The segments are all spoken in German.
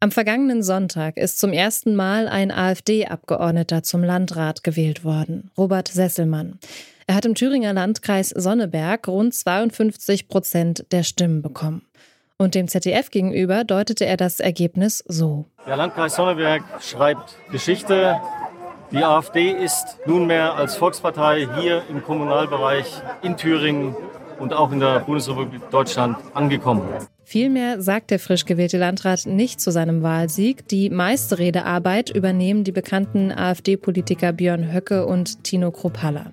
Am vergangenen Sonntag ist zum ersten Mal ein AfD-Abgeordneter zum Landrat gewählt worden, Robert Sesselmann. Er hat im Thüringer Landkreis Sonneberg rund 52 Prozent der Stimmen bekommen. Und dem ZDF gegenüber deutete er das Ergebnis so. Der Landkreis Sonneberg schreibt Geschichte. Die AfD ist nunmehr als Volkspartei hier im Kommunalbereich in Thüringen und auch in der Bundesrepublik Deutschland angekommen. Vielmehr sagt der frisch gewählte Landrat nicht zu seinem Wahlsieg. Die meiste Redearbeit übernehmen die bekannten AfD-Politiker Björn Höcke und Tino Kropalla.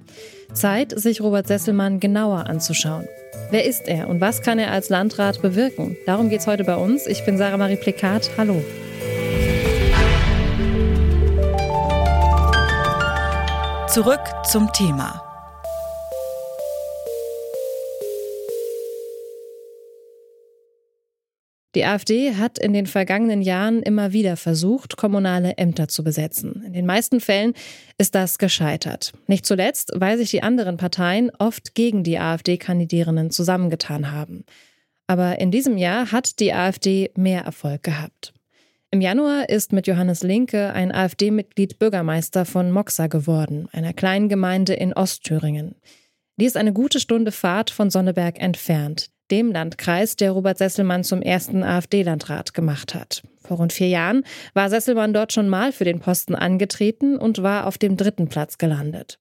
Zeit, sich Robert Sesselmann genauer anzuschauen. Wer ist er und was kann er als Landrat bewirken? Darum geht es heute bei uns. Ich bin Sarah Marie Plikat. Hallo. Zurück zum Thema. Die AfD hat in den vergangenen Jahren immer wieder versucht, kommunale Ämter zu besetzen. In den meisten Fällen ist das gescheitert. Nicht zuletzt, weil sich die anderen Parteien oft gegen die AfD-Kandidierenden zusammengetan haben. Aber in diesem Jahr hat die AfD mehr Erfolg gehabt. Im Januar ist mit Johannes Linke ein AfD-Mitglied Bürgermeister von Moxa geworden, einer kleinen Gemeinde in Ostthüringen. Die ist eine gute Stunde Fahrt von Sonneberg entfernt dem Landkreis, der Robert Sesselmann zum ersten AfD-Landrat gemacht hat. Vor rund vier Jahren war Sesselmann dort schon mal für den Posten angetreten und war auf dem dritten Platz gelandet.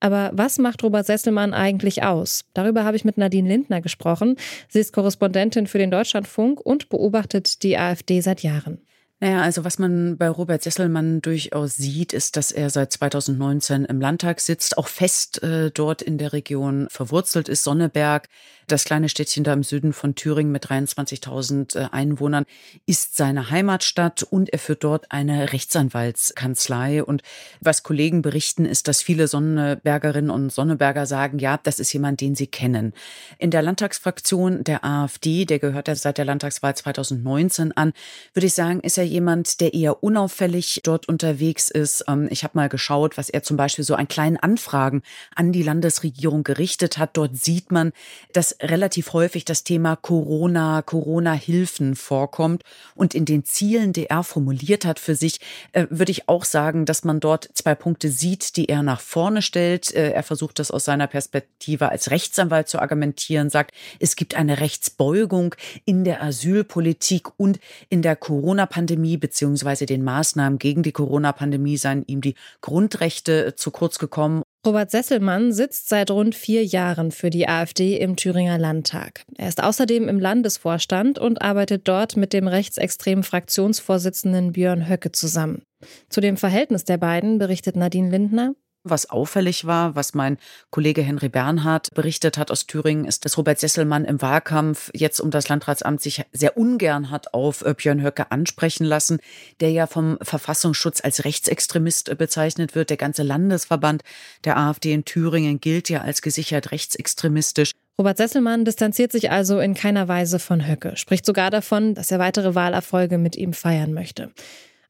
Aber was macht Robert Sesselmann eigentlich aus? Darüber habe ich mit Nadine Lindner gesprochen. Sie ist Korrespondentin für den Deutschlandfunk und beobachtet die AfD seit Jahren. Naja, also was man bei Robert Sesselmann durchaus sieht, ist, dass er seit 2019 im Landtag sitzt, auch fest äh, dort in der Region verwurzelt ist. Sonneberg, das kleine Städtchen da im Süden von Thüringen mit 23.000 äh, Einwohnern, ist seine Heimatstadt und er führt dort eine Rechtsanwaltskanzlei. Und was Kollegen berichten, ist, dass viele Sonnebergerinnen und Sonneberger sagen, ja, das ist jemand, den sie kennen. In der Landtagsfraktion der AfD, der gehört ja seit der Landtagswahl 2019 an, würde ich sagen, ist er jemand, der eher unauffällig dort unterwegs ist. Ähm, ich habe mal geschaut, was er zum Beispiel so an kleinen Anfragen an die Landesregierung gerichtet hat. Dort sieht man, dass relativ häufig das Thema Corona, Corona-Hilfen vorkommt. Und in den Zielen, die er formuliert hat für sich, äh, würde ich auch sagen, dass man dort zwei Punkte sieht, die er nach vorne stellt. Äh, er versucht das aus seiner Perspektive als Rechtsanwalt zu argumentieren, sagt, es gibt eine Rechtsbeugung in der Asylpolitik und in der Corona-Pandemie Pandemie beziehungsweise den Maßnahmen gegen die Corona-Pandemie seien ihm die Grundrechte zu kurz gekommen. Robert Sesselmann sitzt seit rund vier Jahren für die AfD im Thüringer Landtag. Er ist außerdem im Landesvorstand und arbeitet dort mit dem rechtsextremen Fraktionsvorsitzenden Björn Höcke zusammen. Zu dem Verhältnis der beiden berichtet Nadine Lindner. Was auffällig war, was mein Kollege Henry Bernhard berichtet hat aus Thüringen, ist, dass Robert Sesselmann im Wahlkampf jetzt um das Landratsamt sich sehr ungern hat auf äh, Björn Höcke ansprechen lassen, der ja vom Verfassungsschutz als Rechtsextremist äh, bezeichnet wird. Der ganze Landesverband der AfD in Thüringen gilt ja als gesichert rechtsextremistisch. Robert Sesselmann distanziert sich also in keiner Weise von Höcke, spricht sogar davon, dass er weitere Wahlerfolge mit ihm feiern möchte.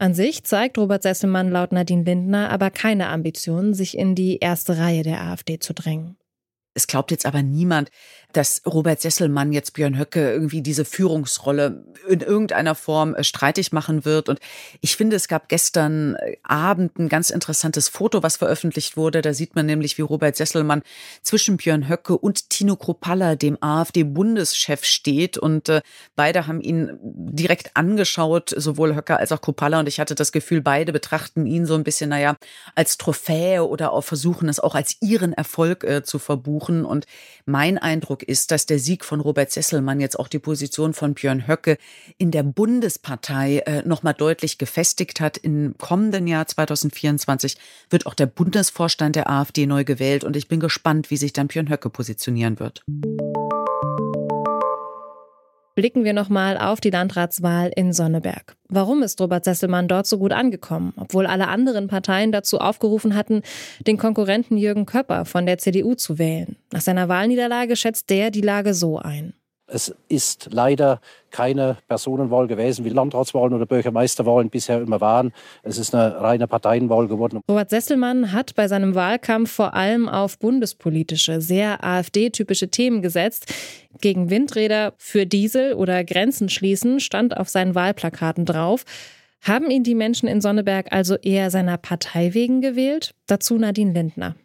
An sich zeigt Robert Sesselmann laut Nadine Lindner aber keine Ambitionen, sich in die erste Reihe der AfD zu drängen. Es glaubt jetzt aber niemand, dass Robert Sesselmann jetzt Björn Höcke irgendwie diese Führungsrolle in irgendeiner Form äh, streitig machen wird. Und ich finde, es gab gestern äh, Abend ein ganz interessantes Foto, was veröffentlicht wurde. Da sieht man nämlich, wie Robert Sesselmann zwischen Björn Höcke und Tino Kropalla, dem AfD-Bundeschef, steht. Und äh, beide haben ihn direkt angeschaut, sowohl Höcke als auch Kropalla. Und ich hatte das Gefühl, beide betrachten ihn so ein bisschen, naja, als Trophäe oder auch versuchen es auch als ihren Erfolg äh, zu verbuchen. Und mein Eindruck ist, dass der Sieg von Robert Sesselmann jetzt auch die Position von Björn Höcke in der Bundespartei äh, nochmal deutlich gefestigt hat. Im kommenden Jahr 2024 wird auch der Bundesvorstand der AfD neu gewählt. Und ich bin gespannt, wie sich dann Björn Höcke positionieren wird. Blicken wir nochmal auf die Landratswahl in Sonneberg. Warum ist Robert Sesselmann dort so gut angekommen, obwohl alle anderen Parteien dazu aufgerufen hatten, den Konkurrenten Jürgen Köpper von der CDU zu wählen? Nach seiner Wahlniederlage schätzt der die Lage so ein. Es ist leider keine Personenwahl gewesen, wie Landratswahlen oder Bürgermeisterwahlen bisher immer waren. Es ist eine reine Parteienwahl geworden. Robert Sesselmann hat bei seinem Wahlkampf vor allem auf bundespolitische, sehr AfD-typische Themen gesetzt. Gegen Windräder, für Diesel oder Grenzen schließen stand auf seinen Wahlplakaten drauf. Haben ihn die Menschen in Sonneberg also eher seiner Partei wegen gewählt? Dazu Nadine Lindner.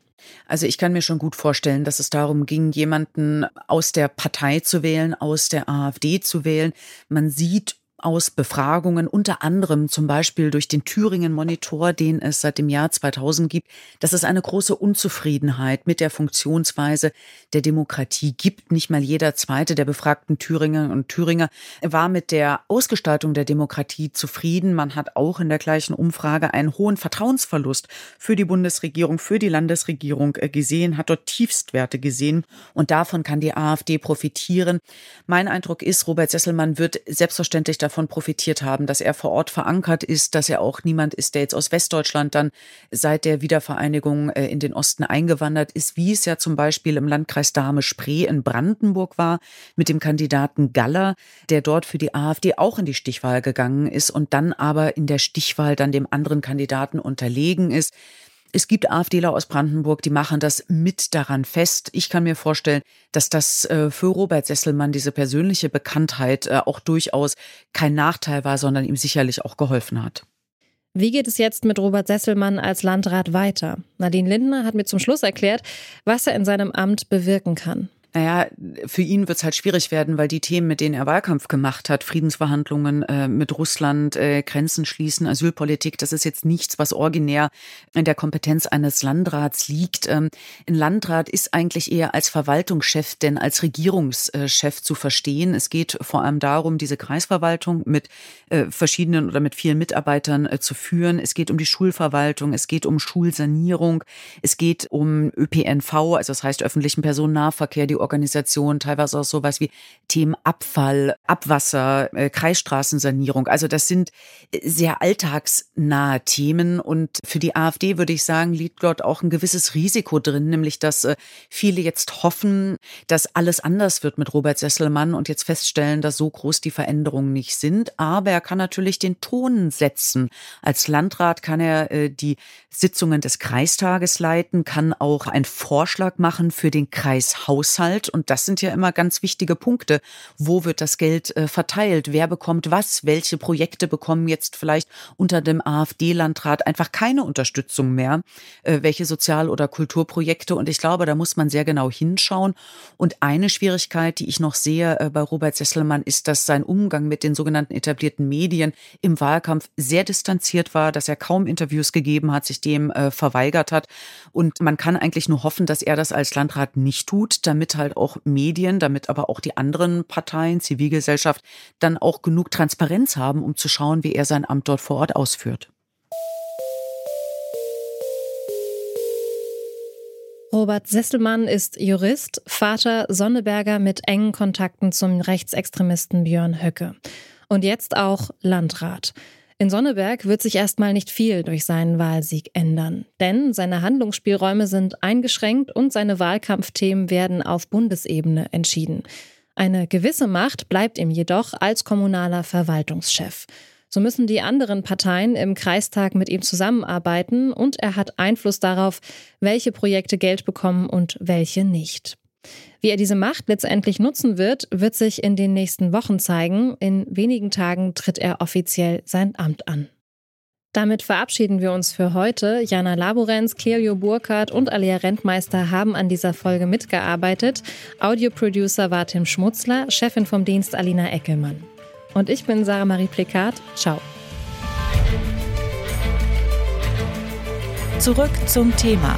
Also ich kann mir schon gut vorstellen, dass es darum ging, jemanden aus der Partei zu wählen, aus der AfD zu wählen. Man sieht aus Befragungen, unter anderem zum Beispiel durch den Thüringen Monitor, den es seit dem Jahr 2000 gibt, dass es eine große Unzufriedenheit mit der Funktionsweise der Demokratie gibt. Nicht mal jeder zweite der befragten Thüringer und Thüringer war mit der Ausgestaltung der Demokratie zufrieden. Man hat auch in der gleichen Umfrage einen hohen Vertrauensverlust für die Bundesregierung, für die Landesregierung äh, gesehen, hat dort Tiefstwerte gesehen und davon kann die AfD profitieren. Mein Eindruck ist, Robert Sesselmann wird selbstverständlich davon profitiert haben, dass er vor Ort verankert ist, dass er auch niemand ist, der jetzt aus Westdeutschland dann seit der Wiedervereinigung äh, in den Osten eingewandert ist, wie es ja zum Beispiel im Landkreis Dahme-Spree in Brandenburg war, mit dem Kandidaten Galler, der dort für die AfD auch in die Stichwahl gegangen ist und dann aber in der Stichwahl dann dem anderen Kandidaten unterlegen ist. Es gibt AfDler aus Brandenburg, die machen das mit daran fest. Ich kann mir vorstellen, dass das äh, für Robert Sesselmann diese persönliche Bekanntheit äh, auch durchaus kein Nachteil war, sondern ihm sicherlich auch geholfen hat. Wie geht es jetzt mit Robert Sesselmann als Landrat weiter? Nadine Lindner hat mir zum Schluss erklärt, was er in seinem Amt bewirken kann. Naja, für ihn wird es halt schwierig werden, weil die Themen, mit denen er Wahlkampf gemacht hat, Friedensverhandlungen äh, mit Russland, äh, Grenzen schließen, Asylpolitik, das ist jetzt nichts, was originär in der Kompetenz eines Landrats liegt. Ähm, ein Landrat ist eigentlich eher als Verwaltungschef denn als Regierungschef zu verstehen. Es geht vor allem darum, diese Kreisverwaltung mit äh, verschiedenen oder mit vielen Mitarbeitern äh, zu führen. Es geht um die Schulverwaltung, es geht um Schulsanierung, es geht um ÖPNV, also das heißt öffentlichen Personennahverkehr, die Organisation, teilweise auch sowas wie Themen Abfall, Abwasser, äh, Kreisstraßensanierung. Also das sind äh, sehr alltagsnahe Themen und für die AfD würde ich sagen, liegt dort auch ein gewisses Risiko drin, nämlich dass äh, viele jetzt hoffen, dass alles anders wird mit Robert Sesselmann und jetzt feststellen, dass so groß die Veränderungen nicht sind. Aber er kann natürlich den Ton setzen. Als Landrat kann er die Sitzungen des Kreistages leiten, kann auch einen Vorschlag machen für den Kreishaushalt Haushalt. Und das sind ja immer ganz wichtige Punkte. Wo wird das Geld äh, verteilt? Wer bekommt was? Welche Projekte bekommen jetzt vielleicht unter dem AfD-Landrat einfach keine Unterstützung mehr? Äh, welche Sozial- oder Kulturprojekte? Und ich glaube, da muss man sehr genau hinschauen. Und eine Schwierigkeit, die ich noch sehe äh, bei Robert Sesselmann, ist, dass sein Umgang mit den sogenannten etablierten Medien im Wahlkampf sehr distanziert war, dass er kaum Interviews gegeben hat, sich dem äh, verweigert hat. Und man kann eigentlich nur hoffen, dass er das als Landrat nicht tut, damit halt auch Medien, damit aber auch die anderen Parteien, Zivilgesellschaft dann auch genug Transparenz haben, um zu schauen, wie er sein Amt dort vor Ort ausführt. Robert Sesselmann ist Jurist, Vater Sonneberger mit engen Kontakten zum Rechtsextremisten Björn Höcke. Und jetzt auch Landrat. In Sonneberg wird sich erstmal nicht viel durch seinen Wahlsieg ändern, denn seine Handlungsspielräume sind eingeschränkt und seine Wahlkampfthemen werden auf Bundesebene entschieden. Eine gewisse Macht bleibt ihm jedoch als kommunaler Verwaltungschef. So müssen die anderen Parteien im Kreistag mit ihm zusammenarbeiten und er hat Einfluss darauf, welche Projekte Geld bekommen und welche nicht. Wie er diese Macht letztendlich nutzen wird, wird sich in den nächsten Wochen zeigen. In wenigen Tagen tritt er offiziell sein Amt an. Damit verabschieden wir uns für heute. Jana Laborenz, Cleo Burkhardt und Alia Rentmeister haben an dieser Folge mitgearbeitet. Audioproducer war Tim Schmutzler, Chefin vom Dienst Alina Eckelmann. Und ich bin Sarah Marie Plikat. Ciao. Zurück zum Thema